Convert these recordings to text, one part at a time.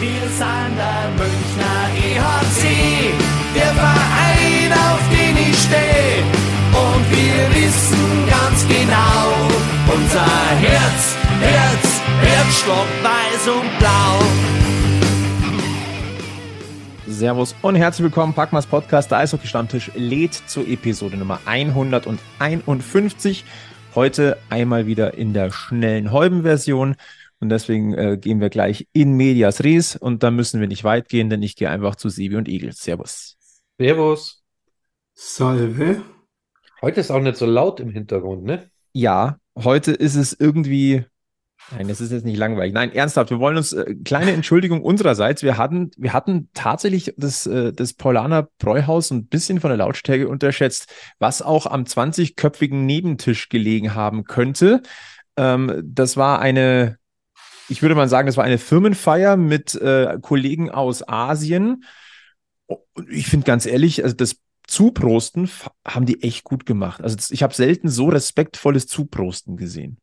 Wir sind der Münchner EHC, der Verein, auf den ich stehe. Und wir wissen ganz genau, unser Herz, Herz, Herzstock weiß und blau. Servus und herzlich willkommen, Packmas Podcast, der Eishockey-Stammtisch lädt zur Episode Nummer 151. Heute einmal wieder in der schnellen Heuben-Version. Und deswegen äh, gehen wir gleich in Medias Res und da müssen wir nicht weit gehen, denn ich gehe einfach zu Sebi und Igel. Servus. Servus. Salve. Heute ist auch nicht so laut im Hintergrund, ne? Ja, heute ist es irgendwie. Nein, das ist jetzt nicht langweilig. Nein, ernsthaft, wir wollen uns, äh, kleine Entschuldigung unsererseits, wir hatten, wir hatten tatsächlich das, äh, das Paulaner Bräuhaus ein bisschen von der Lautstärke unterschätzt, was auch am 20-köpfigen Nebentisch gelegen haben könnte. Ähm, das war eine, ich würde mal sagen, das war eine Firmenfeier mit äh, Kollegen aus Asien. Ich finde ganz ehrlich, also das Zuprosten haben die echt gut gemacht. Also das, ich habe selten so respektvolles Zuprosten gesehen.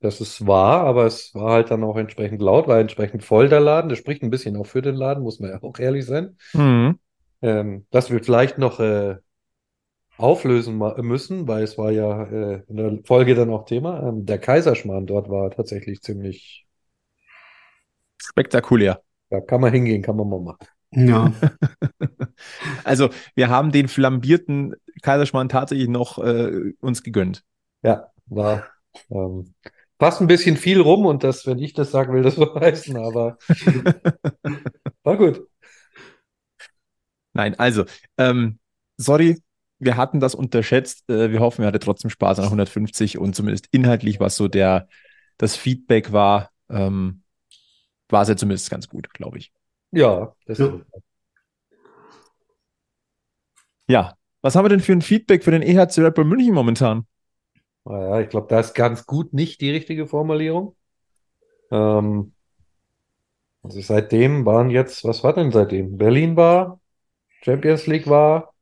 Das ist wahr, aber es war halt dann auch entsprechend laut, war entsprechend voll der Laden. Das spricht ein bisschen auch für den Laden, muss man ja auch ehrlich sein. Mhm. Ähm, dass wir vielleicht noch äh, auflösen müssen, weil es war ja äh, in der Folge dann auch Thema. Ähm, der Kaiserschmarrn dort war tatsächlich ziemlich, Spektakulär. da kann man hingehen, kann man mal machen. Ja, Also wir haben den flambierten Kaiserschmarrn tatsächlich noch äh, uns gegönnt. Ja, war ähm, fast ein bisschen viel rum und das, wenn ich das sagen will, das so heißen, aber war gut. Nein, also, ähm, sorry, wir hatten das unterschätzt. Äh, wir hoffen, ihr hattet trotzdem Spaß an 150 und zumindest inhaltlich, was so der, das Feedback war, ähm, war es ja zumindest ganz gut, glaube ich. Ja, das Ja. Ja, was haben wir denn für ein Feedback für den EHC Red Bull München momentan? Naja, ich glaube, da ist ganz gut nicht die richtige Formulierung. Ähm, also seitdem waren jetzt, was war denn seitdem? Berlin war, Champions League war,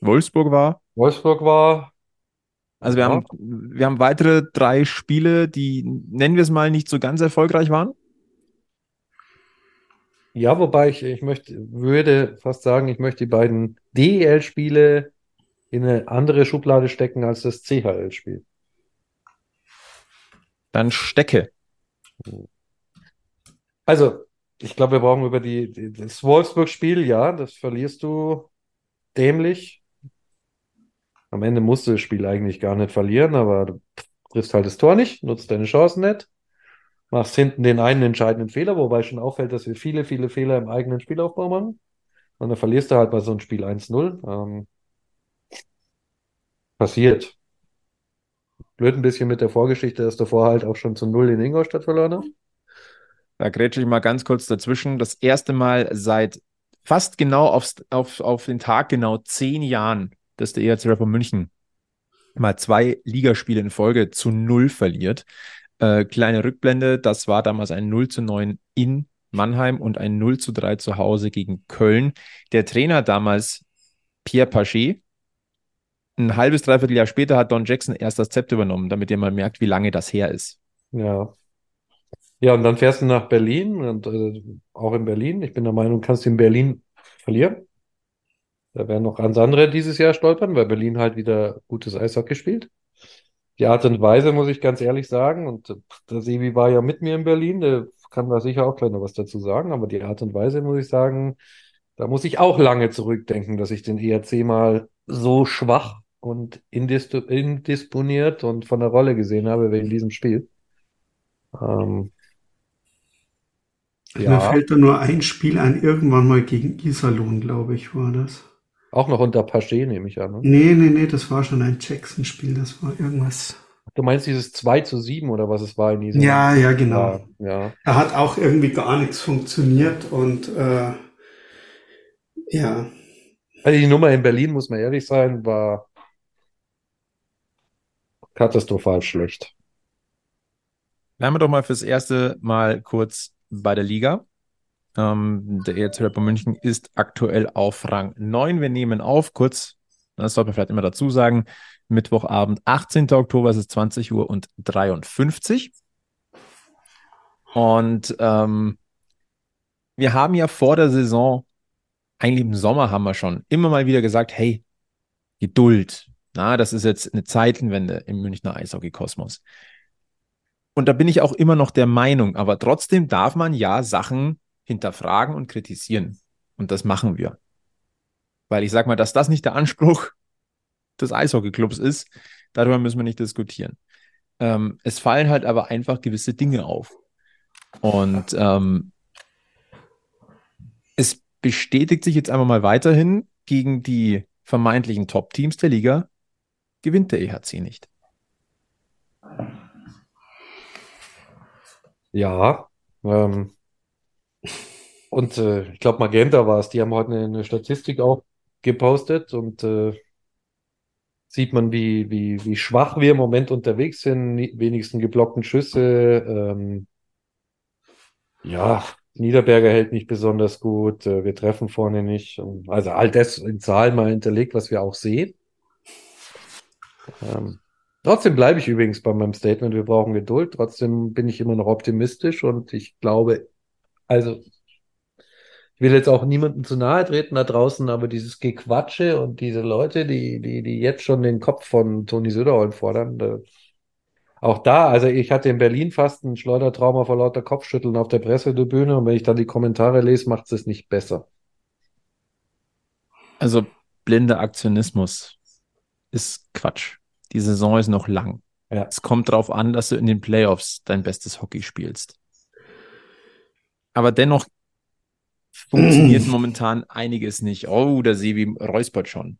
Wolfsburg war. Wolfsburg war. Also wir Ja. haben, wir haben weitere drei Spiele, die, nennen wir es mal, nicht so ganz erfolgreich waren. Ja, wobei ich, ich möchte, würde fast sagen, ich möchte die beiden DEL-Spiele in eine andere Schublade stecken als das CHL-Spiel. Dann Stecke. Also, ich glaube, wir brauchen über die, die das Wolfsburg-Spiel, ja, das verlierst du dämlich. Am Ende musst du das Spiel eigentlich gar nicht verlieren, aber du triffst halt das Tor nicht, nutzt deine Chancen nicht, machst hinten den einen entscheidenden Fehler, wobei schon auffällt, dass wir viele, viele Fehler im eigenen Spielaufbau machen. Und dann verlierst du halt bei so einem Spiel 1-0. Ähm, passiert. Blöd ein bisschen mit der Vorgeschichte, dass davor halt auch schon zu Null in Ingolstadt verloren hast. Da grätsche ich mal ganz kurz dazwischen. Das erste Mal seit fast genau aufs, auf, auf den Tag genau zehn Jahren, dass der EHC Rapper München mal zwei Ligaspiele in Folge zu null verliert. Äh, kleine Rückblende, das war damals ein 0 zu 9 in Mannheim und ein 0 zu 3 zu Hause gegen Köln. Der Trainer damals, Pierre Paget, ein halbes, dreiviertel Jahr später hat Don Jackson erst das Zepter übernommen, damit ihr mal merkt, wie lange das her ist. Ja. Ja, und dann fährst du nach Berlin und äh, auch in Berlin. Ich bin der Meinung, kannst du in Berlin verlieren. Da werden noch ganz andere dieses Jahr stolpern, weil Berlin halt wieder gutes Eishockey spielt. Die Art und Weise, muss ich ganz ehrlich sagen, und äh, der Sebi war ja mit mir in Berlin, der kann da sicher auch gleich noch was dazu sagen, aber die Art und Weise, muss ich sagen, da muss ich auch lange zurückdenken, dass ich den ERC mal so schwach und indis indisponiert und von der Rolle gesehen habe in diesem Spiel. Ähm, mir ja, fällt da nur ein Spiel ein, irgendwann mal gegen Iserlohn, glaube ich, war das. Auch noch unter Paget, nehme ich an. Ne? Nee, nee, nee, das war schon ein Jackson-Spiel, das war irgendwas. Du meinst dieses 2 zu 7 oder was es war in diesem Ja, ja, genau. Ja, ja. Da hat auch irgendwie gar nichts funktioniert und äh, ja, Also die Nummer in Berlin, muss man ehrlich sein, war katastrophal schlecht. Bleiben wir doch mal fürs erste Mal kurz bei der Liga. Ähm, der ERC Rapper München ist aktuell auf Rang 9. Wir nehmen auf, kurz, das sollte man vielleicht immer dazu sagen, Mittwochabend, 18. Oktober, es ist 20 Uhr und 53. Und ähm, wir haben ja vor der Saison, eigentlich im Sommer haben wir schon immer mal wieder gesagt, hey, Geduld. Na, das ist jetzt eine Zeitenwende im Münchner Eishockey-Kosmos. Und da bin ich auch immer noch der Meinung, aber trotzdem darf man ja Sachen hinterfragen und kritisieren. Und das machen wir. Weil ich sage mal, dass das nicht der Anspruch des Eishockeyclubs ist, darüber müssen wir nicht diskutieren. Ähm, es fallen halt aber einfach gewisse Dinge auf. Und ähm, es bestätigt sich jetzt einfach mal weiterhin gegen die vermeintlichen Top-Teams der Liga, gewinnt der EHC nicht. Ja, ähm, und äh, ich glaube, Magenta war es, die haben heute eine, eine Statistik auch gepostet und äh, sieht man, wie, wie, wie schwach wir im Moment unterwegs sind, wenigsten geblockten Schüsse. Ähm, ja, Niederberger hält nicht besonders gut, äh, wir treffen vorne nicht. Also all das in Zahlen mal hinterlegt, was wir auch sehen. Ähm, trotzdem bleibe ich übrigens bei meinem Statement, wir brauchen Geduld. Trotzdem bin ich immer noch optimistisch und ich glaube, also ich will jetzt auch niemandem zu nahe treten da draußen, aber dieses Gequatsche und diese Leute, die, die, die jetzt schon den Kopf von Toni Söderholm fordern, da, auch da, also ich hatte in Berlin fast ein Schleudertrauma vor lauter Kopfschütteln auf der Pressetribüne und wenn ich dann die Kommentare lese, macht es nicht besser. Also blinder Aktionismus ist Quatsch. Die Saison ist noch lang. Ja. Es kommt darauf an, dass du in den Playoffs dein bestes Hockey spielst. Aber dennoch funktioniert momentan einiges nicht. Oh, der Sebi räuspert schon.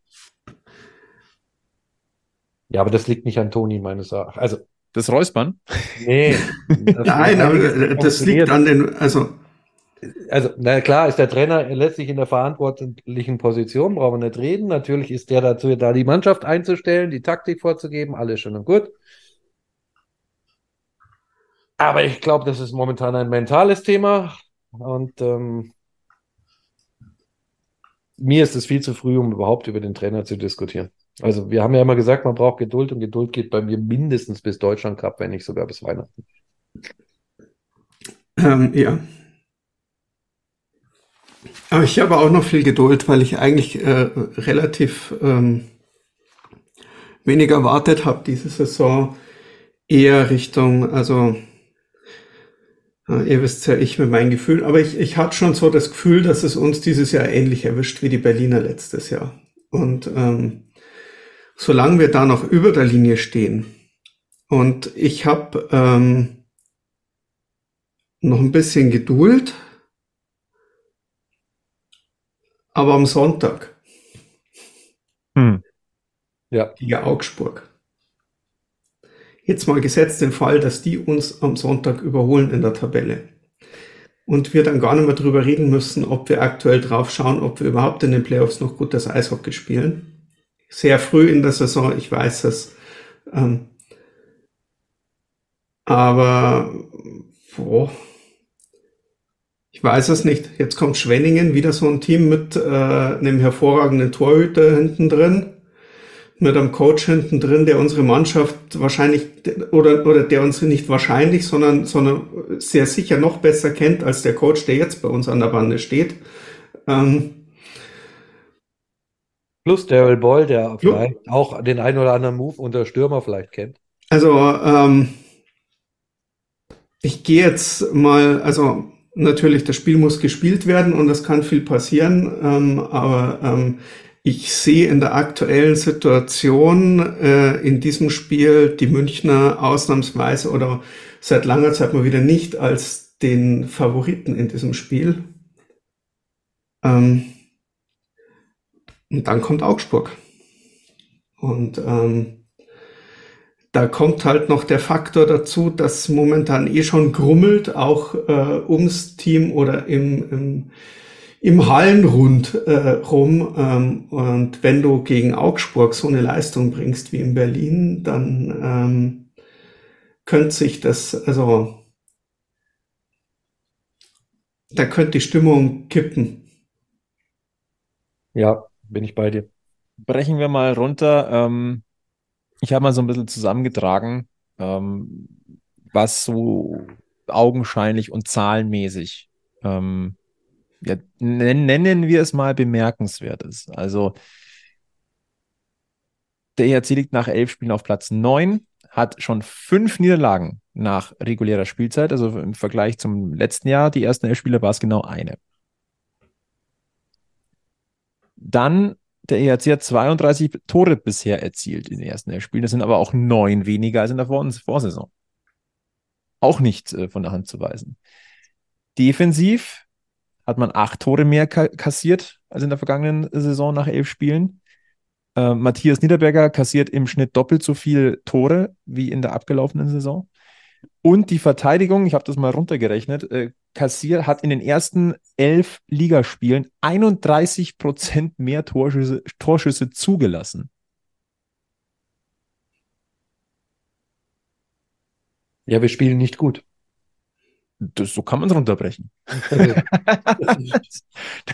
Ja, aber das liegt nicht an Toni, meines Erachtens. Also das Räuspern? Nee. Das Nein, aber das liegt an den, also. Also, na klar, ist der Trainer letztlich in der verantwortlichen Position, brauchen wir nicht reden. Natürlich ist der dazu da, die Mannschaft einzustellen, die Taktik vorzugeben, alles schön und gut. Aber ich glaube, das ist momentan ein mentales Thema und ähm, mir ist es viel zu früh, um überhaupt über den Trainer zu diskutieren. Also wir haben ja immer gesagt, man braucht Geduld und Geduld geht bei mir mindestens bis Deutschland Cup, wenn nicht sogar bis Weihnachten. Ähm, ja. Aber ich habe auch noch viel Geduld, weil ich eigentlich äh, relativ ähm, wenig erwartet habe diese Saison. Eher Richtung, also ihr wisst ja, ich mit meinem Gefühl, aber ich, ich hatte schon so das Gefühl, dass es uns dieses Jahr ähnlich erwischt wie die Berliner letztes Jahr. Und ähm, solange wir da noch über der Linie stehen und ich habe ähm, noch ein bisschen Geduld, aber am Sonntag hm. ja. gegen Augsburg. Jetzt mal gesetzt den Fall, dass die uns am Sonntag überholen in der Tabelle. Und wir dann gar nicht mehr drüber reden müssen, ob wir aktuell drauf schauen, ob wir überhaupt in den Playoffs noch gut das Eishockey spielen sehr früh in der Saison, ich weiß es. Ähm, aber boah, ich weiß es nicht. Jetzt kommt Schwenningen, wieder so ein Team mit äh, einem hervorragenden Torhüter hinten drin, mit einem Coach hinten drin, der unsere Mannschaft wahrscheinlich oder oder der uns nicht wahrscheinlich, sondern sondern sehr sicher noch besser kennt als der Coach, der jetzt bei uns an der Bande steht. Ähm, Plus Daryl Boyle, der vielleicht auch den einen oder anderen Move unter Stürmer vielleicht kennt. Also, ähm, ich gehe jetzt mal, also natürlich, das Spiel muss gespielt werden und es kann viel passieren, ähm, aber ähm, ich sehe in der aktuellen Situation äh, in diesem Spiel die Münchner ausnahmsweise oder seit langer Zeit mal wieder nicht als den Favoriten in diesem Spiel. Ähm, und dann kommt Augsburg. Und ähm, da kommt halt noch der Faktor dazu, dass momentan eh schon grummelt, auch äh, ums Team oder im, im, im Hallenrund äh, rum. Ähm, und wenn du gegen Augsburg so eine Leistung bringst wie in Berlin, dann ähm, könnte sich das, also da könnte die Stimmung kippen. Ja, bin ich bei dir. Brechen wir mal runter. Ähm, ich habe mal so ein bisschen zusammengetragen, ähm, was so augenscheinlich und zahlenmäßig ähm, ja, nennen wir es mal bemerkenswertes. Also der ERC liegt nach elf Spielen auf Platz neun, hat schon fünf Niederlagen nach regulärer Spielzeit. Also im Vergleich zum letzten Jahr, die ersten elf Spiele, war es genau eine. Dann der ERC hat 32 Tore bisher erzielt in den ersten elf Spielen. Das sind aber auch neun weniger als in der Vorsaison. Auch nicht äh, von der Hand zu weisen. Defensiv hat man acht Tore mehr kassiert als in der vergangenen Saison nach elf Spielen. Äh, Matthias Niederberger kassiert im Schnitt doppelt so viel Tore wie in der abgelaufenen Saison. Und die Verteidigung, ich habe das mal runtergerechnet, äh, kassiert, hat in den ersten elf Ligaspielen 31 Prozent mehr Torschüsse, Torschüsse zugelassen. Ja, wir spielen nicht gut. Das, so kann man es runterbrechen.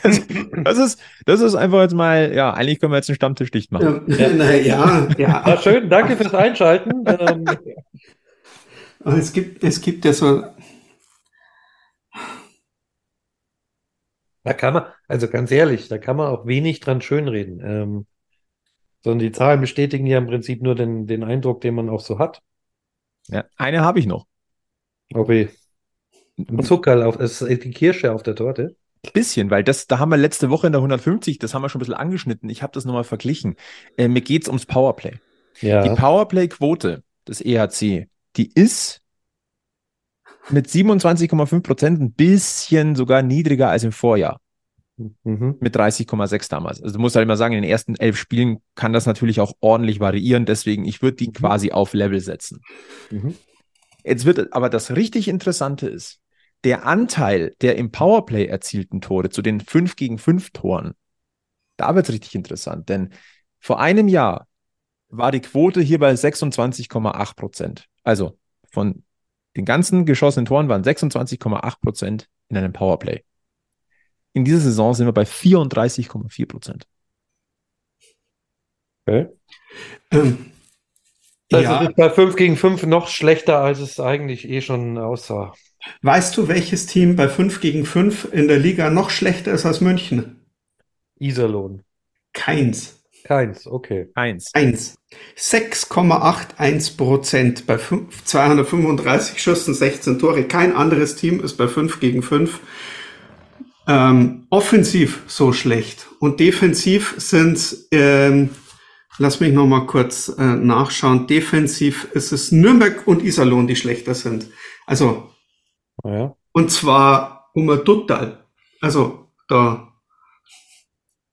das, das, ist, das ist einfach jetzt mal, ja, eigentlich können wir jetzt einen Stammtisch dicht machen. Ja, na, ja, ja. ja schön, danke fürs Einschalten. Ähm, es gibt, es gibt ja so. Da kann man, also ganz ehrlich, da kann man auch wenig dran schönreden. Ähm, sondern die Zahlen bestätigen ja im Prinzip nur den, den Eindruck, den man auch so hat. Ja, eine habe ich noch. Okay. Ein Zuckerl auf, das ist die Kirsche auf der Torte. Bisschen, weil das, da haben wir letzte Woche in der 150, das haben wir schon ein bisschen angeschnitten. Ich habe das nochmal verglichen. Äh, mir geht es ums Powerplay. Ja. Die Powerplay-Quote des EHC, die ist mit 27,5 Prozent ein bisschen sogar niedriger als im Vorjahr. Mhm. Mit 30,6 damals. Also du musst halt immer sagen, in den ersten elf Spielen kann das natürlich auch ordentlich variieren. Deswegen, ich würde die mhm. quasi auf Level setzen. Mhm. Jetzt wird aber das richtig Interessante ist, der Anteil der im Powerplay erzielten Tore zu den 5 gegen 5 Toren, da wird es richtig interessant, denn vor einem Jahr war die Quote hier bei 26,8 Prozent. Also von den ganzen geschossenen Toren waren 26,8 Prozent in einem Powerplay. In dieser Saison sind wir bei 34,4 Prozent. Okay. Ähm, also ja. ist bei 5 gegen 5 noch schlechter, als es eigentlich eh schon aussah. Weißt du, welches Team bei 5 gegen 5 in der Liga noch schlechter ist als München? Iserlohn. Keins. Keins, okay. Eins. Eins. 6,81 Prozent bei 5, 235 Schüssen, 16 Tore. Kein anderes Team ist bei 5 gegen 5 ähm, offensiv so schlecht. Und defensiv sind ähm, Lass mich noch mal kurz äh, nachschauen. Defensiv ist es Nürnberg und Iserlohn, die schlechter sind. Also, ja. und zwar um ein Duttal. Also, da.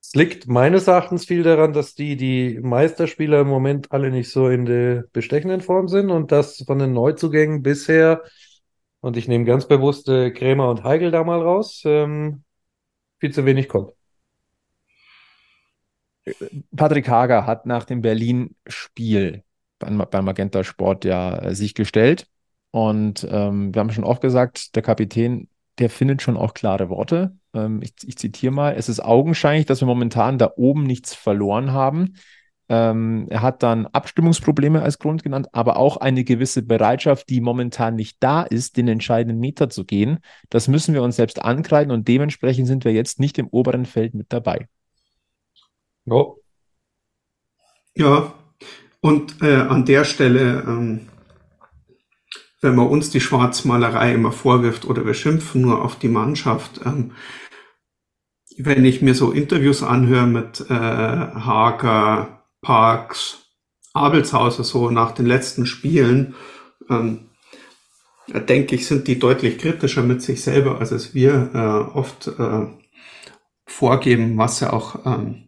Es liegt meines Erachtens viel daran, dass die, die Meisterspieler im Moment alle nicht so in der bestechenden Form sind und dass von den Neuzugängen bisher, und ich nehme ganz bewusst äh, Krämer und Heigel da mal raus, ähm, viel zu wenig kommt. Patrick Hager hat nach dem Berlin-Spiel beim, beim Magenta Sport ja äh, sich gestellt. Und ähm, wir haben schon oft gesagt, der Kapitän, der findet schon auch klare Worte. Ähm, ich, ich zitiere mal, es ist augenscheinlich, dass wir momentan da oben nichts verloren haben. Ähm, er hat dann Abstimmungsprobleme als Grund genannt, aber auch eine gewisse Bereitschaft, die momentan nicht da ist, den entscheidenden Meter zu gehen. Das müssen wir uns selbst ankreiden und dementsprechend sind wir jetzt nicht im oberen Feld mit dabei. Ja. Ja, und äh, an der Stelle, ähm, wenn man uns die Schwarzmalerei immer vorwirft oder wir schimpfen nur auf die Mannschaft, ähm, wenn ich mir so Interviews anhöre mit äh, Hager, Parks, Abelshauser so nach den letzten Spielen, ähm, denke ich, sind die deutlich kritischer mit sich selber, als es wir äh, oft äh, vorgeben, was ja auch ähm,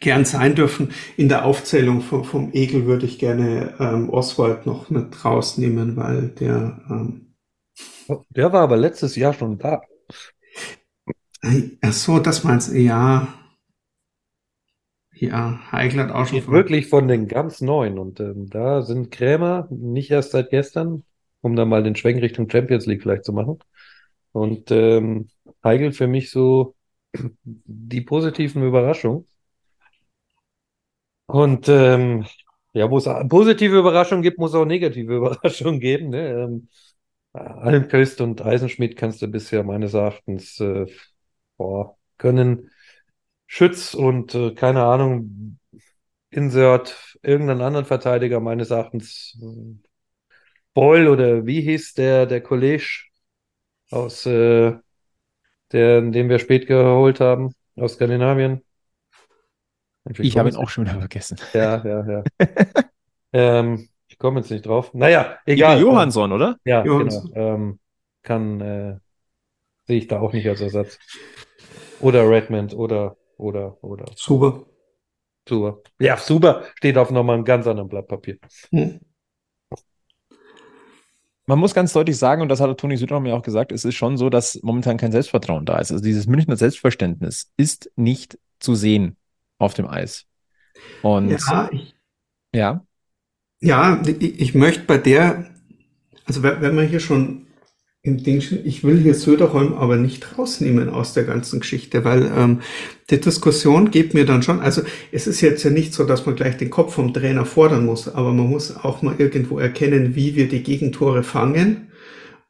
gern sein dürfen. In der Aufzählung vom, vom Egel würde ich gerne ähm, Oswald noch mit rausnehmen, weil der. Ähm, der war aber letztes Jahr schon da. Ach so, das meinst du, ja. Ja, Heigl hat auch schon. Von... Wirklich von den ganz neuen. Und ähm, da sind Krämer nicht erst seit gestern, um da mal den Schwenk Richtung Champions League vielleicht zu machen. Und ähm, Heigl für mich so die positiven Überraschungen. Und ähm, ja, wo es positive Überraschungen gibt, muss es auch negative Überraschungen geben. Ne? Ähm, Almquist und Eisenschmidt kannst du bisher meines Erachtens äh, boah, können Schütz und äh, keine Ahnung, Insert irgendeinen anderen Verteidiger meines Erachtens äh, Boyle oder wie hieß der, der Kollege aus, äh, der, den wir spät geholt haben, aus Skandinavien. Ich habe ihn auch schon wieder vergessen. Ja, ja, ja. ähm, ich komme jetzt nicht drauf. Naja, egal. Ibe Johansson, oder? Ja, Johansson. genau. Ähm, kann, äh, sehe ich da auch nicht als Ersatz. Oder Redmond oder, oder, oder. Super. Super. Ja, super. Steht auf nochmal einem ganz anderen Blatt Papier. Hm. Man muss ganz deutlich sagen, und das hat Toni Südraum mir auch gesagt, es ist schon so, dass momentan kein Selbstvertrauen da ist. Also dieses Münchner Selbstverständnis ist nicht zu sehen auf dem Eis. Und Ja, ich, ja, ja, ich, ich möchte bei der, also wenn wir hier schon im Ding ich will hier Söderholm aber nicht rausnehmen aus der ganzen Geschichte, weil ähm, die Diskussion geht mir dann schon, also es ist jetzt ja nicht so, dass man gleich den Kopf vom Trainer fordern muss, aber man muss auch mal irgendwo erkennen, wie wir die Gegentore fangen.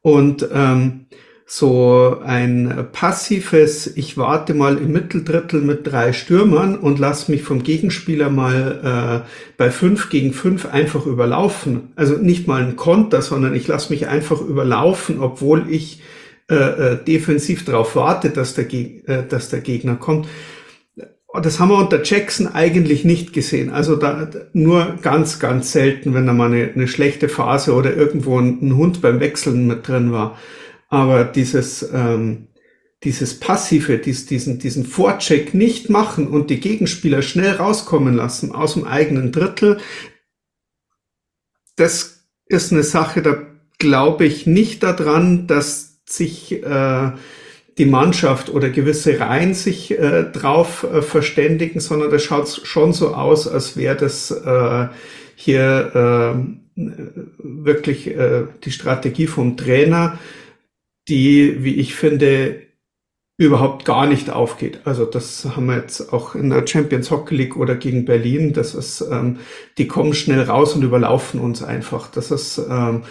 Und ähm, so ein passives, ich warte mal im Mitteldrittel mit drei Stürmern und lass mich vom Gegenspieler mal äh, bei fünf gegen fünf einfach überlaufen. Also nicht mal ein Konter, sondern ich lasse mich einfach überlaufen, obwohl ich äh, äh, defensiv darauf warte, dass der, Geg äh, dass der Gegner kommt. Das haben wir unter Jackson eigentlich nicht gesehen. Also da nur ganz, ganz selten, wenn da mal eine, eine schlechte Phase oder irgendwo ein, ein Hund beim Wechseln mit drin war. Aber dieses, ähm, dieses Passive, dies, diesen, diesen Vorcheck nicht machen und die Gegenspieler schnell rauskommen lassen aus dem eigenen Drittel, das ist eine Sache, da glaube ich nicht daran, dass sich äh, die Mannschaft oder gewisse Reihen sich äh, drauf äh, verständigen, sondern das schaut schon so aus, als wäre das äh, hier äh, wirklich äh, die Strategie vom Trainer, die, wie ich finde, überhaupt gar nicht aufgeht. Also das haben wir jetzt auch in der Champions Hockey League oder gegen Berlin. Das ist, ähm, die kommen schnell raus und überlaufen uns einfach. Das ist, ähm,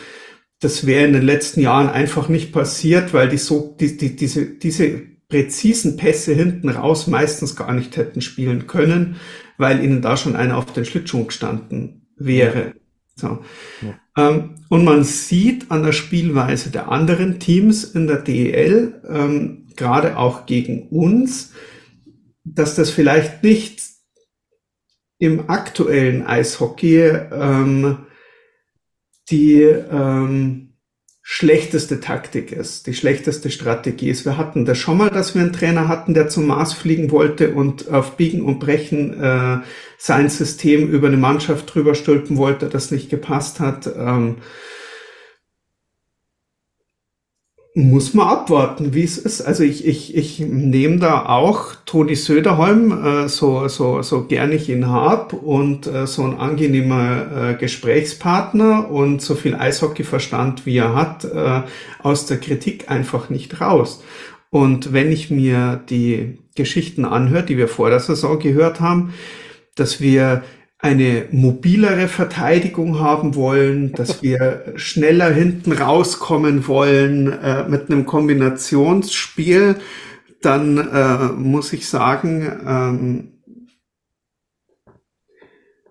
das wäre in den letzten Jahren einfach nicht passiert, weil die so, die, die, diese, diese präzisen Pässe hinten raus meistens gar nicht hätten spielen können, weil ihnen da schon einer auf den Schlittschuh gestanden wäre. So. Ähm, und man sieht an der Spielweise der anderen Teams in der DEL, ähm, gerade auch gegen uns, dass das vielleicht nicht im aktuellen Eishockey ähm, die ähm, schlechteste Taktik ist, die schlechteste Strategie ist. Wir hatten das schon mal, dass wir einen Trainer hatten, der zum Mars fliegen wollte und auf Biegen und Brechen äh, sein System über eine Mannschaft drüber stülpen wollte, das nicht gepasst hat. Ähm, muss man abwarten, wie es ist. Also ich, ich, ich nehme da auch Toni Söderholm, äh, so, so, so gern ich ihn hab und äh, so ein angenehmer äh, Gesprächspartner und so viel Eishockeyverstand, wie er hat, äh, aus der Kritik einfach nicht raus. Und wenn ich mir die Geschichten anhöre, die wir vor der Saison gehört haben, dass wir eine mobilere Verteidigung haben wollen, dass wir schneller hinten rauskommen wollen äh, mit einem Kombinationsspiel, dann äh, muss ich sagen, ähm,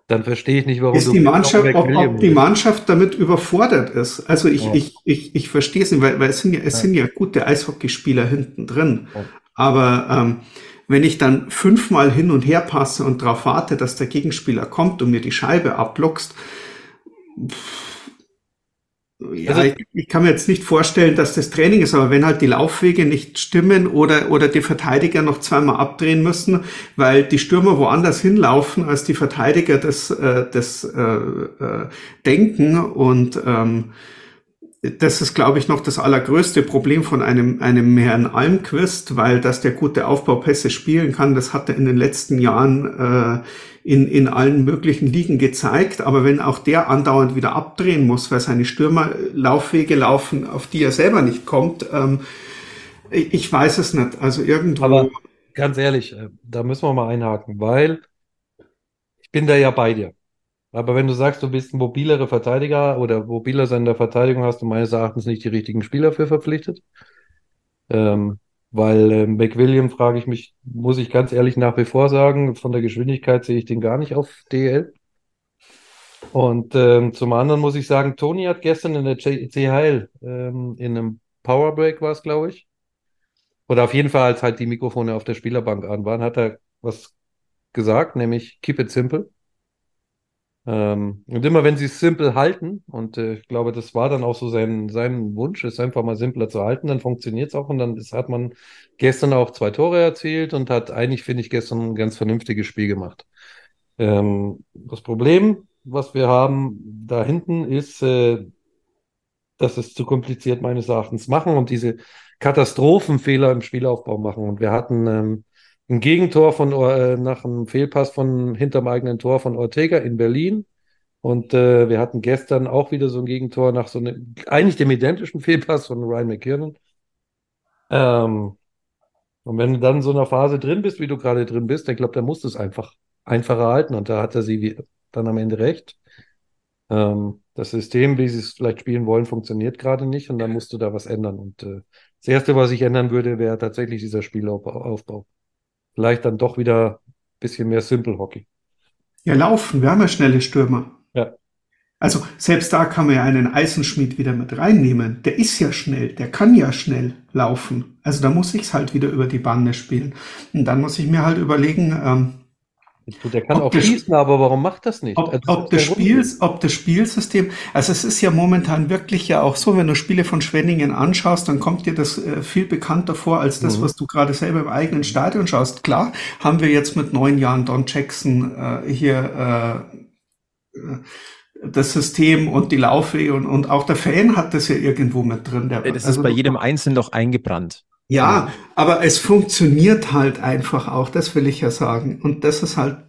Dann verstehe ich nicht, warum ist die Mannschaft, ob, ob die. Mannschaft damit überfordert ist. Also ich, Ja. ich, ich, ich verstehe es nicht, weil, weil es sind ja, es Ja. sind ja gute Eishockeyspieler hinten drin. Ja. Aber ähm, wenn ich dann fünfmal hin und her passe und darauf warte, dass der Gegenspieler kommt und mir die Scheibe abluchst, pff, ja, Also- ich, ich kann mir jetzt nicht vorstellen, dass das Training ist, aber wenn halt die Laufwege nicht stimmen oder, oder die Verteidiger noch zweimal abdrehen müssen, weil die Stürmer woanders hinlaufen, als die Verteidiger das, äh, das äh, äh, denken und ähm, das ist, glaube ich, noch das allergrößte Problem von einem, einem Herrn Almquist, weil dass der gute Aufbaupässe spielen kann, das hat er in den letzten Jahren äh, in, in allen möglichen Ligen gezeigt. Aber wenn auch der andauernd wieder abdrehen muss, weil seine Stürmer Laufwege laufen, auf die er selber nicht kommt, ähm, ich, weiß es nicht. Also irgendwo. Aber ganz ehrlich, äh, da müssen wir mal einhaken, weil ich bin da ja bei dir. Aber wenn du sagst, du bist ein mobilerer Verteidiger oder mobiler sein in der Verteidigung, hast du meines Erachtens nicht die richtigen Spieler für verpflichtet. Ähm, weil äh, McWilliam frage ich mich, muss ich ganz ehrlich nach wie vor sagen, von der Geschwindigkeit sehe ich den gar nicht auf DL. Und ähm, zum anderen muss ich sagen, Toni hat gestern in der CHL ähm, in einem Powerbreak war es, glaube ich. Oder auf jeden Fall, als halt die Mikrofone auf der Spielerbank an waren, hat er was gesagt, nämlich keep it simple. Ähm, und immer wenn sie es simpel halten, und äh, ich glaube, das war dann auch so sein, sein Wunsch, es einfach mal simpler zu halten, dann funktioniert es auch. Und dann ist, hat man gestern auch zwei Tore erzielt und hat eigentlich, finde ich, gestern ein ganz vernünftiges Spiel gemacht. Ähm, das Problem, was wir haben da hinten, ist, äh, dass es zu kompliziert meines Erachtens machen und diese Katastrophenfehler im Spielaufbau machen. Und wir hatten ähm, ein Gegentor von äh, nach einem Fehlpass von hinterm eigenen Tor von Ortega in Berlin. Und äh, wir hatten gestern auch wieder so ein Gegentor nach so einem, eigentlich dem identischen Fehlpass von Ryan McKiernan. Ähm, und wenn du dann in so einer Phase drin bist, wie du gerade drin bist, ich glaube, da musst du es einfach einfacher halten. Und da hat er sie wie, dann am Ende recht. Ähm, das System, wie sie es vielleicht spielen wollen, funktioniert gerade nicht und dann musst du da was ändern. Und äh, das Erste, was ich ändern würde, wäre tatsächlich dieser Spielaufbau vielleicht dann doch wieder ein bisschen mehr Simple Hockey. Ja, laufen. Wir haben ja schnelle Stürmer. Ja. Also selbst da kann man ja einen Eisenschmied wieder mit reinnehmen. Der ist ja schnell, der kann ja schnell laufen. Also da muss ich es halt wieder über die Bande spielen. Und dann muss ich mir halt überlegen, ähm, der kann auch schießen, aber warum macht das nicht? Ob, also, ob, das Spiel, ob das Spielsystem, also es ist ja momentan wirklich ja auch so, wenn du Spiele von Schwenningen anschaust, dann kommt dir das äh, viel bekannter vor als das, mhm. was du gerade selber im eigenen Stadion schaust. Klar, haben wir jetzt mit neun Jahren Don Jackson äh, hier äh, das System und die Laufwege und, und auch der Fan hat das ja irgendwo mit drin. Der, das also, ist bei jedem Einzelnen doch eingebrannt. Ja, aber es funktioniert halt einfach auch, das will ich ja sagen. Und das ist halt.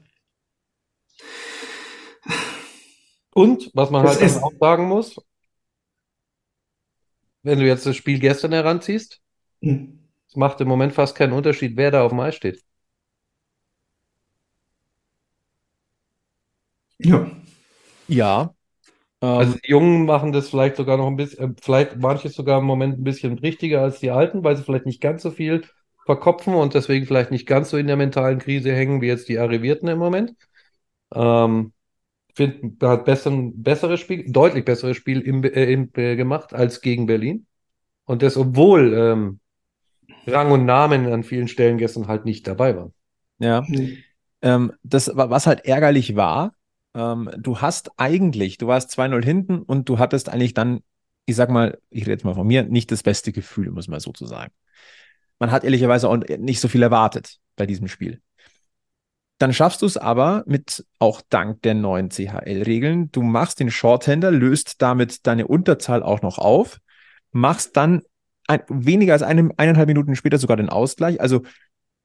Und, was man halt ist, auch sagen muss, wenn du jetzt das Spiel gestern heranziehst, hm. es macht im Moment fast keinen Unterschied, wer da auf dem Eis steht. Ja. Ja, also ähm, die Jungen machen das vielleicht sogar noch ein bisschen, äh, vielleicht manches sogar im Moment ein bisschen richtiger als die Alten, weil sie vielleicht nicht ganz so viel verkopfen und deswegen vielleicht nicht ganz so in der mentalen Krise hängen wie jetzt die Arrivierten im Moment. Ähm, finde, hat besser, ein besseres Spiel, deutlich besseres Spiel im, äh, im, äh, gemacht als gegen Berlin. Und das, obwohl ähm, Rang und Namen an vielen Stellen gestern halt nicht dabei waren. Ja. Mhm. Ähm, das, was halt ärgerlich war, ähm, du hast eigentlich, du warst 2-0 hinten und du hattest eigentlich dann, ich sag mal, ich rede jetzt mal von mir, nicht das beste Gefühl, muss man so zu sagen. Man hat ehrlicherweise auch nicht so viel erwartet bei diesem Spiel. Dann schaffst du es aber mit auch dank der neuen CHL-Regeln. Du machst den Shorthander, löst damit deine Unterzahl auch noch auf, machst dann ein, weniger als eine, eineinhalb Minuten später sogar den Ausgleich. Also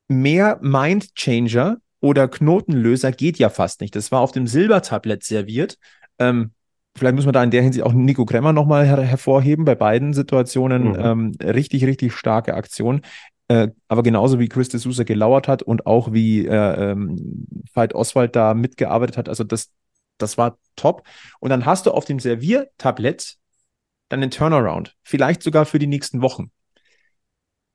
mehr Mind Changer oder Knotenlöser geht ja fast nicht. Das war auf dem Silbertablett serviert. Ähm, vielleicht muss man da in der Hinsicht auch Nico Kremmer nochmal her hervorheben. Bei beiden Situationen mhm. ähm, richtig, richtig starke Aktion. Äh, aber genauso wie Chris de Sousa gelauert hat und auch wie äh, ähm, Veit Oswald da mitgearbeitet hat, also das, das war top. Und dann hast du auf dem Serviertablett dann den Turnaround, vielleicht sogar für die nächsten Wochen.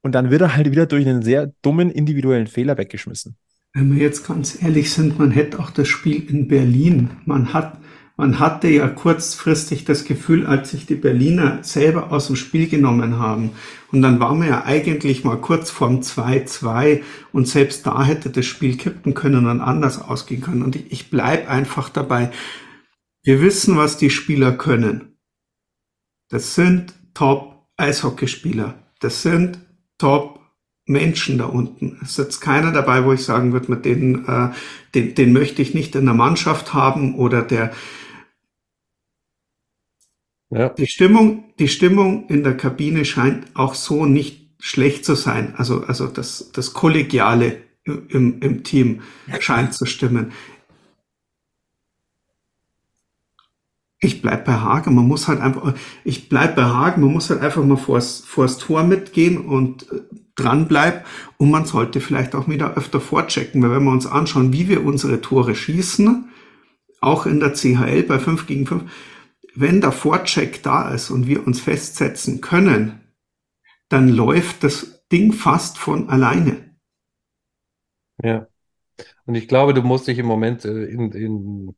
Und dann wird er halt wieder durch einen sehr dummen individuellen Fehler weggeschmissen. Wenn wir jetzt ganz ehrlich sind, man hätte auch das Spiel in Berlin. Man hat, man hatte ja kurzfristig das Gefühl, als sich die Berliner selber aus dem Spiel genommen haben. Und dann waren wir ja eigentlich mal kurz vorm 2-2 und selbst da hätte das Spiel kippen können und anders ausgehen können. Und ich, ich bleib einfach dabei. Wir wissen, was die Spieler können. Das sind Top-Eishockeyspieler. Das sind Top Menschen da unten. Es ist jetzt keiner dabei, wo ich sagen würde, mit denen, äh, den, den möchte ich nicht in der Mannschaft haben oder der ja. die Stimmung, die Stimmung in der Kabine scheint auch so nicht schlecht zu sein. Also, also das, das Kollegiale im, im Team scheint zu stimmen. Ich bleib bei Hagen. Man muss halt einfach, ich bleib bei Hagen. Man muss halt einfach mal vors, vors Tor mitgehen und äh, dran bleibt und man sollte vielleicht auch wieder öfter vorchecken, weil wenn wir uns anschauen, wie wir unsere Tore schießen, auch in der CHL bei 5 gegen 5, wenn der Vorcheck da ist und wir uns festsetzen können, dann läuft das Ding fast von alleine. Ja. Und ich glaube, du musst dich im Moment äh, in, in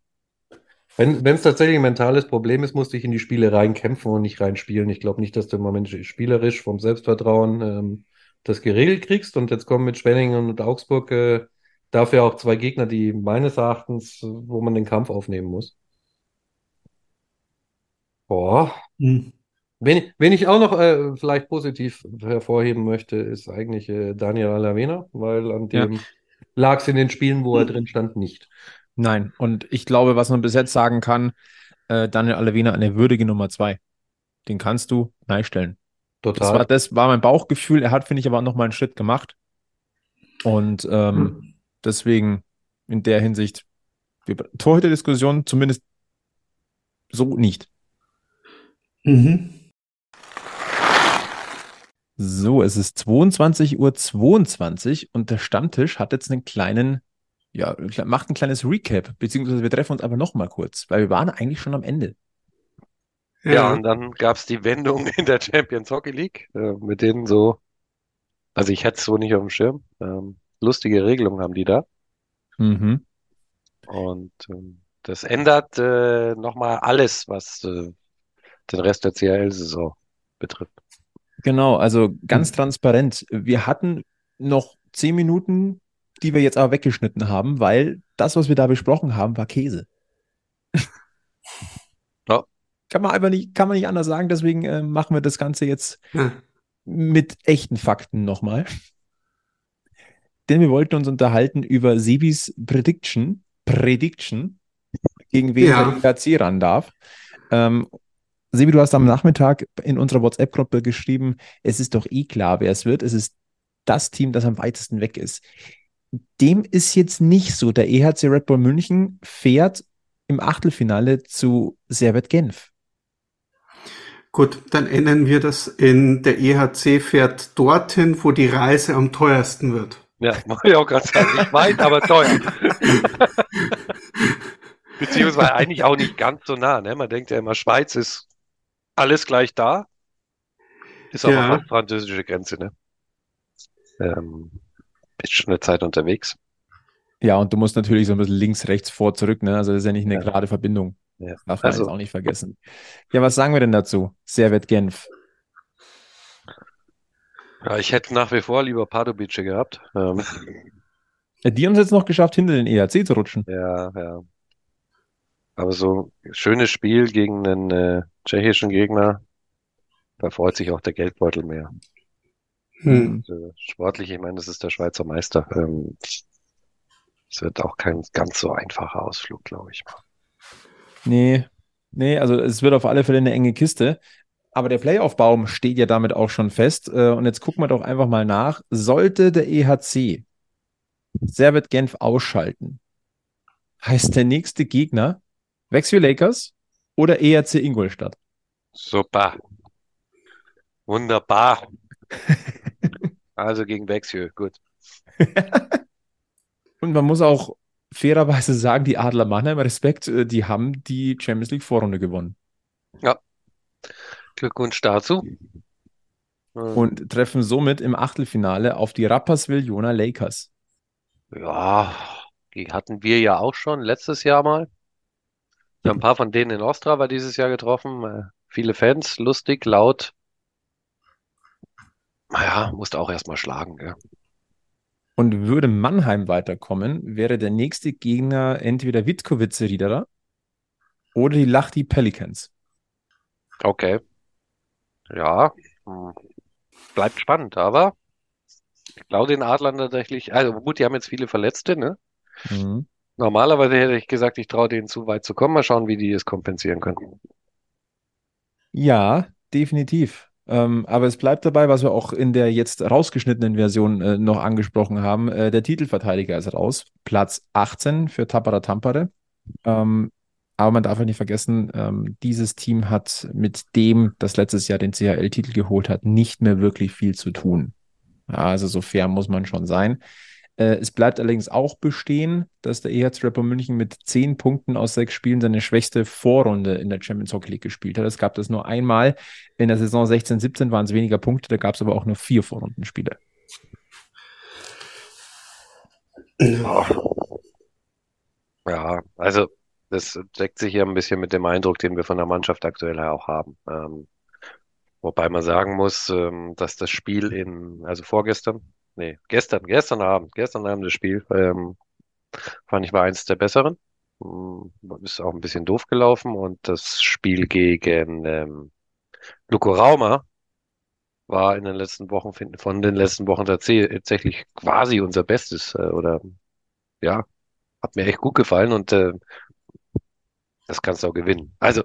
wenn es tatsächlich ein mentales Problem ist, musst du dich in die Spiele reinkämpfen und nicht reinspielen. Ich glaube nicht, dass du im Moment spielerisch vom Selbstvertrauen ähm, das geregelt kriegst. Und jetzt kommen mit Schwenningen und Augsburg äh, dafür auch zwei Gegner, die meines Erachtens, wo man den Kampf aufnehmen muss. Boah. Hm. Wen, wen ich auch noch äh, vielleicht positiv hervorheben möchte, ist eigentlich äh, Daniel Alavena, weil an dem ja. lag es in den Spielen, wo er drin stand, nicht. Nein, und ich glaube, was man bis jetzt sagen kann, äh, Daniel Alavena eine würdige Nummer zwei. Den kannst du neistellen. Total. Das war, das war mein Bauchgefühl. Er hat, finde ich, aber auch noch mal einen Schritt gemacht. Und ähm, hm. deswegen in der Hinsicht, Torhüter-Diskussion zumindest so nicht. Mhm. So, es ist 22.22 Uhr 22 und der Stammtisch hat jetzt einen kleinen, ja, macht ein kleines Recap, beziehungsweise wir treffen uns aber nochmal kurz, weil wir waren eigentlich schon am Ende. Ja, ja und dann gab es die Wendung in der Champions Hockey League, äh, mit denen so, also ich hätte es so nicht auf dem Schirm, ähm, lustige Regelungen haben die da. Mhm. Und ähm, das ändert äh, nochmal alles, was äh, den Rest der CHL-Saison betrifft. Genau, also ganz hm. transparent. Wir hatten noch zehn Minuten, die wir jetzt aber weggeschnitten haben, weil das, was wir da besprochen haben, war Käse. Kann man einfach nicht, kann man nicht anders sagen, deswegen äh, machen wir das Ganze jetzt ja. mit echten Fakten nochmal. Denn wir wollten uns unterhalten über Sebis Prediction, Prediction, gegen wen ja. IKC ran darf. Ähm, Sebi, du hast am Nachmittag in unserer WhatsApp-Gruppe geschrieben, es ist doch eh klar, wer es wird. Es ist das Team, das am weitesten weg ist. Dem ist jetzt nicht so. Der EHC Red Bull München fährt im Achtelfinale zu Servet Genf. Gut, dann ändern wir das in der EHC fährt dorthin, wo die Reise am teuersten wird. Ja, mach ich auch gerade sagen. Nicht weit, aber teuer. Beziehungsweise eigentlich auch nicht ganz so nah. Ne? Man denkt ja immer, Schweiz ist alles gleich da. Ist aber ja. französische Grenze, ne? Ähm, bist schon eine Zeit unterwegs. Ja, und du musst natürlich so ein bisschen links, rechts, vor, zurück, ne? Also das ist ja nicht eine ja. gerade Verbindung. Ja. Darf man also, jetzt auch nicht vergessen. Ja, was sagen wir denn dazu? Servet Genf. Ja, ich hätte nach wie vor lieber Pardubice gehabt. Ähm. Ja, die haben es jetzt noch geschafft, hinter den ERC zu rutschen. Ja, ja. Aber so schönes Spiel gegen einen äh, tschechischen Gegner, da freut sich auch der Geldbeutel mehr. Hm. Und, äh, sportlich, ich meine, das ist der Schweizer Meister. Ähm, es wird auch kein ganz so einfacher Ausflug, glaube ich mal. Nee, nee, also es wird auf alle Fälle eine enge Kiste. Aber der Playoff-Baum steht ja damit auch schon fest. Äh, und jetzt gucken wir doch einfach mal nach. Sollte der EHC Servet Genf ausschalten, heißt der nächste Gegner Wexview Lakers oder ERC Ingolstadt? Super. Wunderbar. also gegen Wexview, gut. Und man muss auch fairerweise sagen, die Adler Mannheim, Respekt, äh, die haben die Champions League Vorrunde gewonnen. Ja. Glückwunsch dazu. Und treffen somit im Achtelfinale auf die Rapperswil Jona Lakers. Ja, die hatten wir ja auch schon letztes Jahr mal. Wir haben ein paar von denen in Ostrava dieses Jahr getroffen. Äh, viele Fans, lustig, laut. Naja, musste auch erstmal schlagen, gell? Und würde Mannheim weiterkommen, wäre der nächste Gegner entweder Witkowice Riederer oder die Lachti Pelicans. Okay. Ja, hm. bleibt spannend, aber ich glaube den Adlern tatsächlich, also gut, die haben jetzt viele Verletzte, ne? Mhm. Normalerweise hätte ich gesagt, ich traue denen zu weit zu kommen. Mal schauen, wie die es kompensieren können. Ja, definitiv. Ähm, aber es bleibt dabei, was wir auch in der jetzt rausgeschnittenen Version äh, noch angesprochen haben. Äh, der Titelverteidiger ist raus. Platz 18 für Tapara Tampere. Ähm, aber man darf ja nicht vergessen, ähm, dieses Team hat mit dem, das letztes Jahr den CHL-Titel geholt hat, nicht mehr wirklich viel zu tun. Ja, also so fair muss man schon sein. Äh, es bleibt allerdings auch bestehen, dass der EHC Rapper München mit zehn Punkten aus sechs Spielen seine schwächste Vorrunde in der Champions Hockey League gespielt hat. Es gab das nur einmal. In der Saison 16-17 waren es weniger Punkte, da gab es aber auch nur vier Vorrundenspiele. Ja, also das deckt sich ja ein bisschen mit dem Eindruck, den wir von der Mannschaft aktuell auch haben. Ähm, wobei man sagen muss, ähm, dass das Spiel in, also vorgestern, nee, gestern, gestern Abend, gestern Abend das Spiel, ähm, fand ich war eins der besseren. Ähm, ist auch ein bisschen doof gelaufen und das Spiel gegen ähm, Luko Rauma war in den letzten Wochen, von den letzten Wochen tatsächlich quasi unser Bestes äh, oder ja, hat mir echt gut gefallen und äh, das kannst du auch gewinnen. Also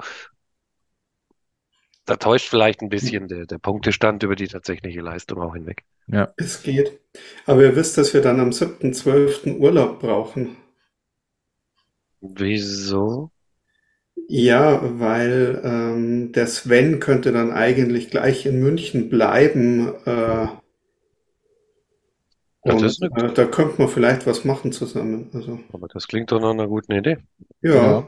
da täuscht vielleicht ein bisschen der, der Punktestand über die tatsächliche Leistung auch hinweg. Ja. Es geht. Aber ihr wisst, dass wir dann am 7.12. Urlaub brauchen. Wieso? Ja, weil ähm, der Sven könnte dann eigentlich gleich in München bleiben. Äh, ja, und äh, da könnte man vielleicht was machen zusammen. Also. Aber das klingt doch nach einer guten Idee. Ja. ja.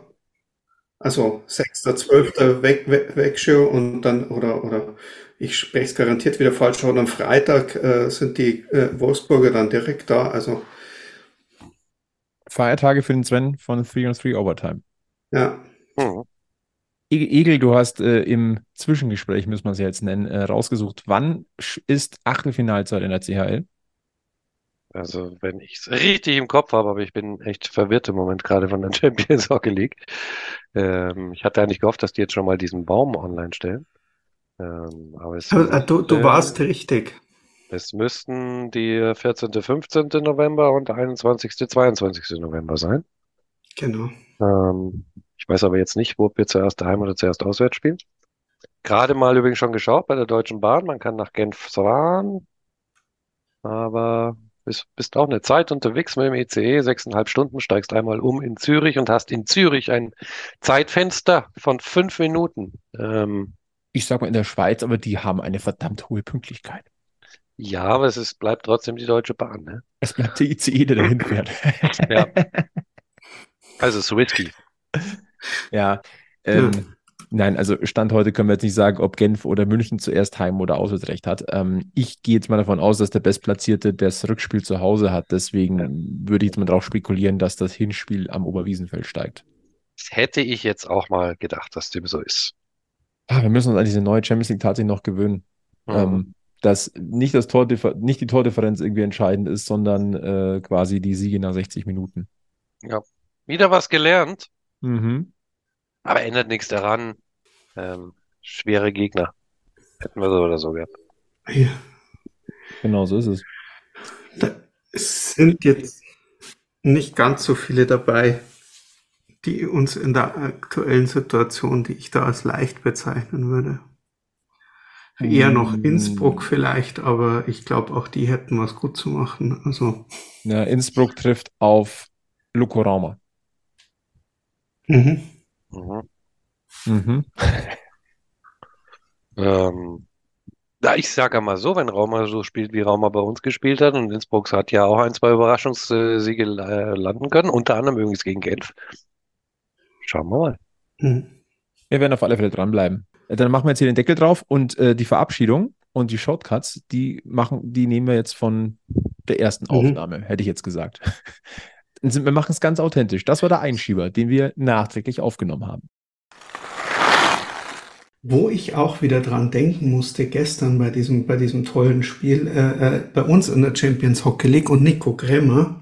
Also 6.12. weg, weg, Wegshow und dann, oder, oder ich spreche es garantiert wieder falsch, und am Freitag äh, sind die äh, Wolfsburger dann direkt da. Also Feiertage für den Sven von 3 on 3 Overtime. Ja. Mhm. Egel, du hast äh, im Zwischengespräch, müssen wir es jetzt nennen, äh, rausgesucht, wann ist Achtelfinalzeit in der CHL? Also, wenn ich es richtig im Kopf habe, aber ich bin echt verwirrt im Moment gerade von der Champions Hockey League. Ähm, ich hatte eigentlich gehofft, dass die jetzt schon mal diesen Baum online stellen. Ähm, aber es aber, äh, du, du warst richtig. Es müssten die 14., 15. November und 21., 22. November sein. Genau. Ähm, ich weiß aber jetzt nicht, wo wir zuerst daheim oder zuerst auswärts spielen. Gerade mal übrigens schon geschaut bei der Deutschen Bahn. Man kann nach Genf fahren, aber bist, bist auch eine Zeit unterwegs mit dem ECE, sechseinhalb Stunden, steigst einmal um in Zürich und hast in Zürich ein Zeitfenster von fünf Minuten. Ähm, ich sag mal in der Schweiz, aber die haben eine verdammt hohe Pünktlichkeit. Ja, aber es ist, bleibt trotzdem die Deutsche Bahn, ne? Es bleibt der ICE, der dahin fährt. ja. Also Swisky. Ja. Ähm, hm. Nein, also Stand heute können wir jetzt nicht sagen, ob Genf oder München zuerst Heim- oder Auswärtsrecht hat. Ähm, ich gehe jetzt mal davon aus, dass der Bestplatzierte das Rückspiel zu Hause hat. Deswegen ja. würde ich jetzt mal darauf spekulieren, dass das Hinspiel am Oberwiesenfeld steigt. Das hätte ich jetzt auch mal gedacht, dass dem so ist. Ah, wir müssen uns an diese neue Champions League tatsächlich noch gewöhnen. Mhm. Ähm, dass nicht, das Tordiffer nicht die Tordifferenz irgendwie entscheidend ist, sondern äh, quasi die Siege nach 60 Minuten. Ja, wieder was gelernt. Mhm. Aber ändert nichts daran. Ähm, schwere Gegner. Hätten wir so oder so gehabt. Ja. Genau, so ist es. Da sind jetzt nicht ganz so viele dabei, die uns in der aktuellen Situation, die ich da als leicht bezeichnen würde. Eher noch mm. Innsbruck vielleicht, aber ich glaube, auch die hätten was gut zu machen. Also. Ja, Innsbruck trifft auf Lukorama. Mhm. Mhm. Mhm. ähm, ja, ich sage mal so, wenn Rauma so spielt, wie Rauma bei uns gespielt hat, und Innsbruck hat ja auch ein, zwei Überraschungssiege äh, landen können, unter anderem übrigens gegen Genf. Schauen wir mal. Mhm. Wir werden auf alle Fälle dranbleiben. Äh, dann machen wir jetzt hier den Deckel drauf und äh, die Verabschiedung und die Shortcuts, die machen, die nehmen wir jetzt von der ersten mhm. Aufnahme, hätte ich jetzt gesagt. wir machen es ganz authentisch. Das war der Einschieber, den wir nachträglich aufgenommen haben. Wo ich auch wieder dran denken musste, gestern bei diesem, bei diesem tollen Spiel äh, äh, bei uns in der Champions Hockey League und Nico Gremmer,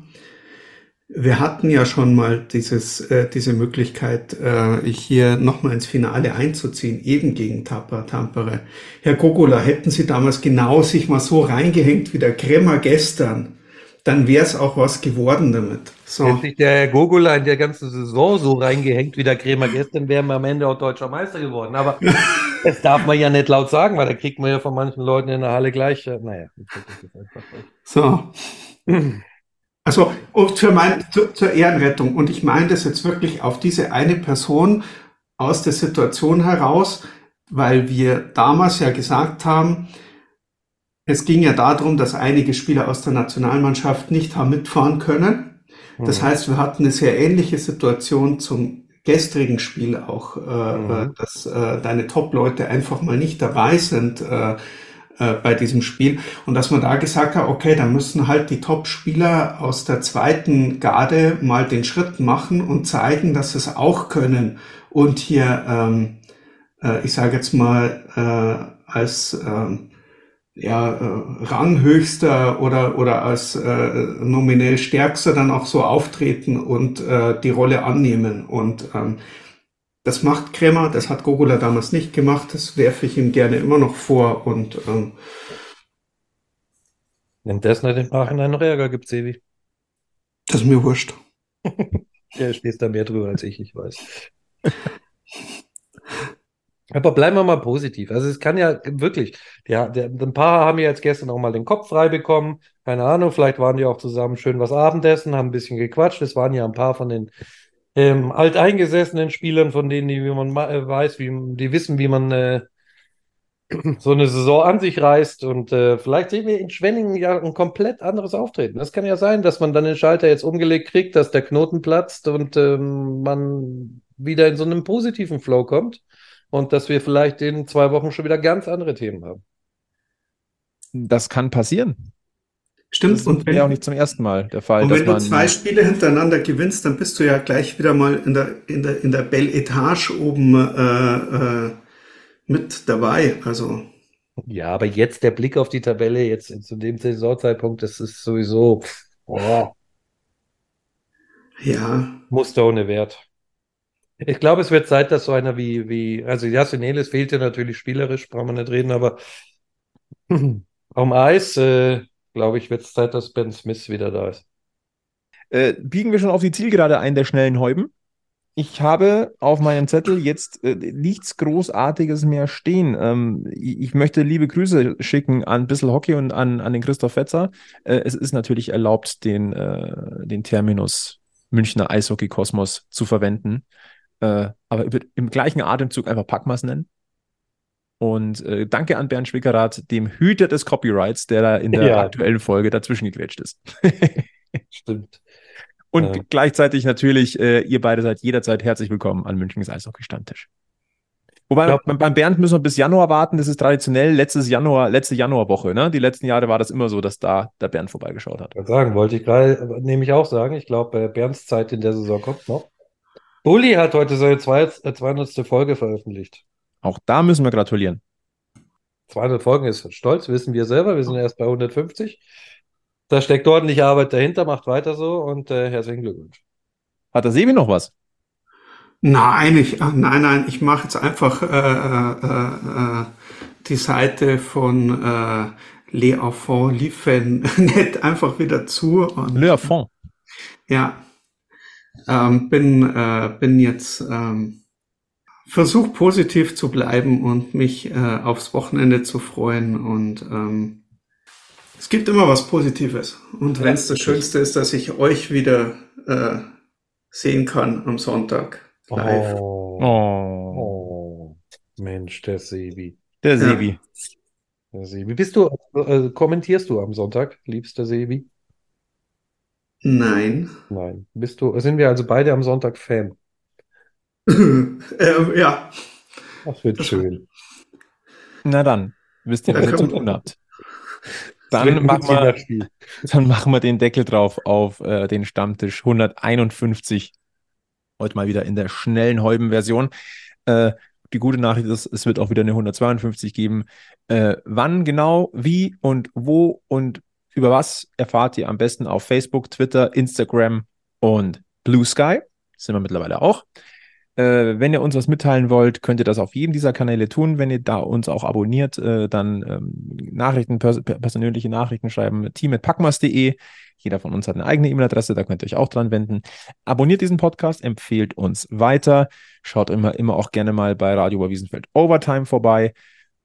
wir hatten ja schon mal dieses, äh, diese Möglichkeit, äh, hier nochmal ins Finale einzuziehen, eben gegen Tapa, Tampere. Herr Gogola, hätten Sie damals genau sich mal so reingehängt wie der Kremmer gestern, dann wäre es auch was geworden damit. So. Hätte sich der Herr Gogola in der ganzen Saison so reingehängt wie der Krämer gestern, wären wir am Ende auch deutscher Meister geworden. Aber das darf man ja nicht laut sagen, weil da kriegt man ja von manchen Leuten in der Halle gleich, äh, naja. So. Also für mein, zu, zur Ehrenrettung. Und ich meine das jetzt wirklich auf diese eine Person aus der Situation heraus, weil wir damals ja gesagt haben, es ging ja darum, dass einige Spieler aus der Nationalmannschaft nicht haben mitfahren können. Das mhm. heißt, wir hatten eine sehr ähnliche Situation zum gestrigen Spiel auch, äh, mhm. Dass äh, deine Top-Leute einfach mal nicht dabei sind äh, äh, bei diesem Spiel und dass man da gesagt hat, okay, da müssen halt die Top-Spieler aus der zweiten Garde mal den Schritt machen und zeigen, dass sie es auch können und hier, ähm, äh, ich sage jetzt mal, als äh, ja, äh, Ranghöchster oder, oder als äh, nominell Stärkster dann auch so auftreten und äh, die Rolle annehmen. Und ähm, das macht Krämer, das hat Gogula damals nicht gemacht, das werfe ich ihm gerne immer noch vor. Und ähm, Wenn das nicht im Nachhinein noch Ärger gibt, Sevi. Das ist mir wurscht. ja, stehst da mehr drüber als ich, ich weiß. Aber bleiben wir mal positiv. Also es kann ja wirklich, ja, der, ein paar haben ja jetzt gestern auch mal den Kopf frei bekommen. Keine Ahnung, vielleicht waren die auch zusammen schön was Abendessen, haben ein bisschen gequatscht. Es waren ja ein paar von den ähm, alteingesessenen Spielern, von denen, die, wie man äh, weiß, wie, die wissen, wie man äh, so eine Saison an sich reißt. Und äh, vielleicht sehen wir in Schwenningen ja ein komplett anderes Auftreten. Das kann ja sein, dass man dann den Schalter jetzt umgelegt kriegt, dass der Knoten platzt und ähm, man wieder in so einem positiven Flow kommt und dass wir vielleicht in zwei Wochen schon wieder ganz andere Themen haben. Das kann passieren. Stimmt. Das und wenn, ja auch nicht zum ersten Mal der Fall. Und wenn du zwei Spiele hintereinander gewinnst, dann bist du ja gleich wieder mal in der, in der, in der Belle Etage oben äh, äh, mit dabei. Also. Ja, aber jetzt der Blick auf die Tabelle, jetzt zu dem Saisonzeitpunkt, das ist sowieso. Oh. Ja. Muster ohne Wert. Ich glaube, es wird Zeit, dass so einer wie, wie also Jassinelis fehlt ja natürlich spielerisch, brauchen wir nicht reden, aber am Eis, äh, glaube ich, wird es Zeit, dass Ben Smith wieder da ist. Äh, biegen wir schon auf die Zielgerade ein der schnellen Häuben? Ich habe auf meinem Zettel jetzt äh, nichts Großartiges mehr stehen. Ähm, ich, ich, möchte liebe Grüße schicken an Bissel Hockey und an, an den Christoph Fetzer. Äh, es ist natürlich erlaubt, den, äh, den Terminus Münchner Eishockey-Kosmos zu verwenden äh, aber im gleichen Atemzug einfach Packmas nennen. Und äh, danke an Bernd Schwickerath, dem Hüter des Copyrights, der da in der ja. aktuellen Folge dazwischen gequetscht ist. Stimmt. Und ja. gleichzeitig natürlich, äh, ihr beide seid jederzeit herzlich willkommen an Münchens Eishockey-Stammtisch. Wobei glaub, beim Bernd müssen wir bis Januar warten. Das ist traditionell letztes Januar, letzte Januarwoche. Ne? Die letzten Jahre war das immer so, dass da der Bernd vorbeigeschaut hat. Sagen wollte ich gerade, nehme ich auch sagen. Ich glaube, äh, Bernds Zeit in der Saison kommt noch. Bulli hat heute seine 200. Äh, Folge veröffentlicht. Auch da müssen wir gratulieren. 200 Folgen ist stolz, wissen wir selber. Wir sind erst bei 150. Da steckt ordentlich Arbeit dahinter, macht weiter so und äh, herzlichen Glückwunsch. Hat der Sebi noch was? Nein, ich, nein, nein, ich mache jetzt einfach äh, äh, äh, die Seite von äh, Les Enfants Liefen nicht einfach wieder zu. Und, Le Enfant. Ja, ähm, bin, äh, bin jetzt ähm, versuch positiv zu bleiben und mich äh, aufs Wochenende zu freuen und ähm, es gibt immer was Positives. Und wenn es das Schönste ist, dass ich euch wieder äh, sehen kann am Sonntag live. Oh, oh. oh. Mensch, der Sebi. Der Sebi. Ja. Der Sebi. Bist du, äh, kommentierst du am Sonntag, liebster Sebi? Nein. Nein. Bist du, sind wir also beide am Sonntag Fan? ähm, ja. Das wird schön. Na dann, wisst ihr, was ihr zu tun habt. Dann machen, wir, dann machen wir den Deckel drauf auf äh, den Stammtisch 151. Heute mal wieder in der schnellen Häuben-Version. Äh, die gute Nachricht ist, es wird auch wieder eine 152 geben. Äh, wann genau, wie und wo und über was erfahrt ihr am besten auf Facebook, Twitter, Instagram und Blue Sky. Sind wir mittlerweile auch. Äh, wenn ihr uns was mitteilen wollt, könnt ihr das auf jedem dieser Kanäle tun. Wenn ihr da uns auch abonniert, äh, dann ähm, Nachrichten, pers persönliche Nachrichten schreiben, team.packmas.de. Jeder von uns hat eine eigene E-Mail-Adresse, da könnt ihr euch auch dran wenden. Abonniert diesen Podcast, empfehlt uns weiter. Schaut immer, immer auch gerne mal bei Radio Oberwiesenfeld Overtime vorbei.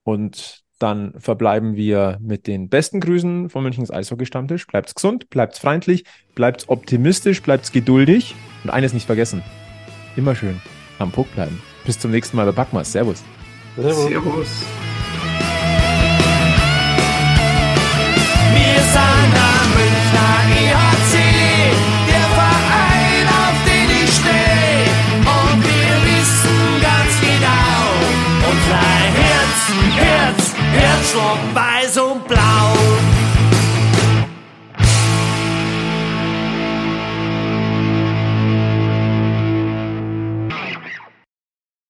Und dann verbleiben wir mit den besten Grüßen von Münchens Eishockey-Stammtisch. Bleibt's gesund, bleibt's freundlich, bleibt's optimistisch, bleibt's geduldig und eines nicht vergessen. Immer schön am Puck bleiben. Bis zum nächsten Mal bei Backmas. Servus. Servus. Servus. Schlag weiß und blau.